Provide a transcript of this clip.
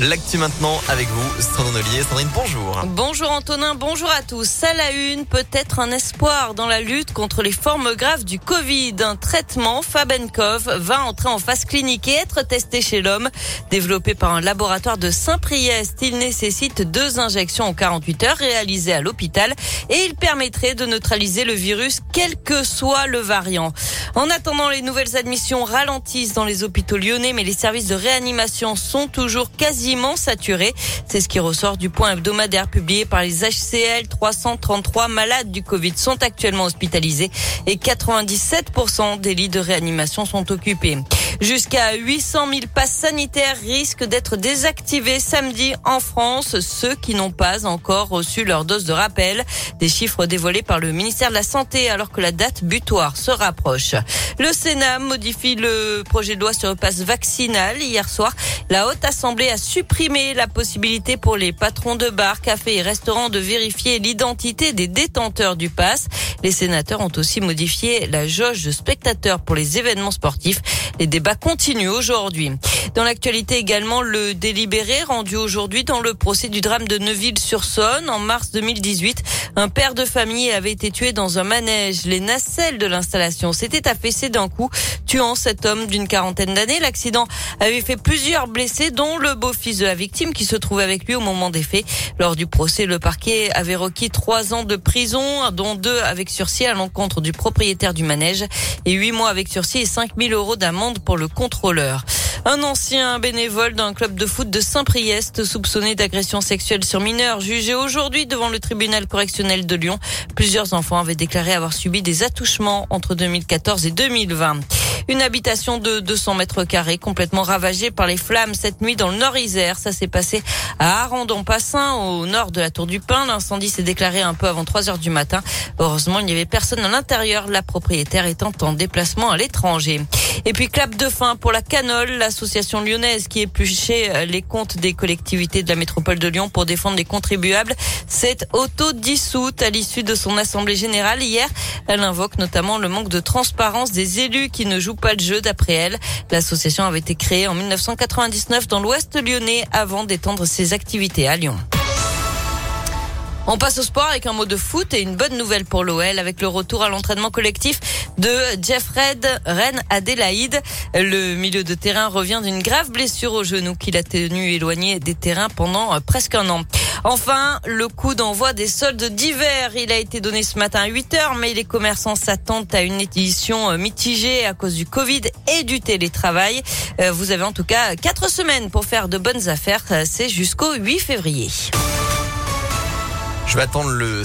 l'actu maintenant avec vous, Sandrine Ollier. Sandrine, bonjour. Bonjour Antonin, bonjour à tous. À la une, peut-être un espoir dans la lutte contre les formes graves du Covid. Un traitement Fabenkov va entrer en phase clinique et être testé chez l'homme. Développé par un laboratoire de Saint-Priest, il nécessite deux injections en 48 heures réalisées à l'hôpital et il permettrait de neutraliser le virus quel que soit le variant. En attendant, les nouvelles admissions ralentissent dans les hôpitaux lyonnais, mais les services de réanimation sont toujours quasiment saturés. C'est ce qui ressort du point hebdomadaire publié par les HCL. 333 malades du Covid sont actuellement hospitalisés et 97% des lits de réanimation sont occupés. Jusqu'à 800 000 passes sanitaires risquent d'être désactivés samedi en France, ceux qui n'ont pas encore reçu leur dose de rappel. Des chiffres dévoilés par le ministère de la Santé alors que la date butoir se rapproche. Le Sénat modifie le projet de loi sur le passe vaccinal. Hier soir, la Haute Assemblée a supprimé la possibilité pour les patrons de bars, cafés et restaurants de vérifier l'identité des détenteurs du pass. Les sénateurs ont aussi modifié la jauge de spectateurs pour les événements sportifs. Continuent aujourd'hui. Dans l'actualité également, le délibéré rendu aujourd'hui dans le procès du drame de Neuville-sur-Saône en mars 2018. Un père de famille avait été tué dans un manège. Les nacelles de l'installation s'étaient affaissées d'un coup, tuant cet homme d'une quarantaine d'années. L'accident avait fait plusieurs blessés, dont le beau-fils de la victime qui se trouvait avec lui au moment des faits. Lors du procès, le parquet avait requis trois ans de prison, dont deux avec sursis à l'encontre du propriétaire du manège et huit mois avec sursis et 5 000 euros d'amende pour le contrôleur. Un ancien bénévole d'un club de foot de Saint-Priest soupçonné d'agression sexuelle sur mineurs jugé aujourd'hui devant le tribunal correctionnel de Lyon. Plusieurs enfants avaient déclaré avoir subi des attouchements entre 2014 et 2020. Une habitation de 200 mètres carrés complètement ravagée par les flammes cette nuit dans le Nord-Isère. Ça s'est passé à Arandon-Passin, au nord de la Tour du Pin. L'incendie s'est déclaré un peu avant 3 heures du matin. Heureusement, il n'y avait personne à l'intérieur, la propriétaire étant en déplacement à l'étranger. Et puis clap de fin pour la Canole, l'association lyonnaise qui épluchait les comptes des collectivités de la métropole de Lyon pour défendre les contribuables, s'est auto-dissoute à l'issue de son assemblée générale hier. Elle invoque notamment le manque de transparence des élus qui ne jouent pas le jeu d'après elle. L'association avait été créée en 1999 dans l'ouest lyonnais avant d'étendre ses activités à Lyon. On passe au sport avec un mot de foot et une bonne nouvelle pour l'OL avec le retour à l'entraînement collectif de Jeff Red, Ren Adélaïde. Le milieu de terrain revient d'une grave blessure au genou qu'il a tenu éloigné des terrains pendant euh, presque un an. Enfin, le coup d'envoi des soldes d'hiver, il a été donné ce matin à 8 heures, mais les commerçants s'attendent à une édition euh, mitigée à cause du Covid et du télétravail. Euh, vous avez en tout cas quatre semaines pour faire de bonnes affaires. C'est jusqu'au 8 février. Je vais attendre le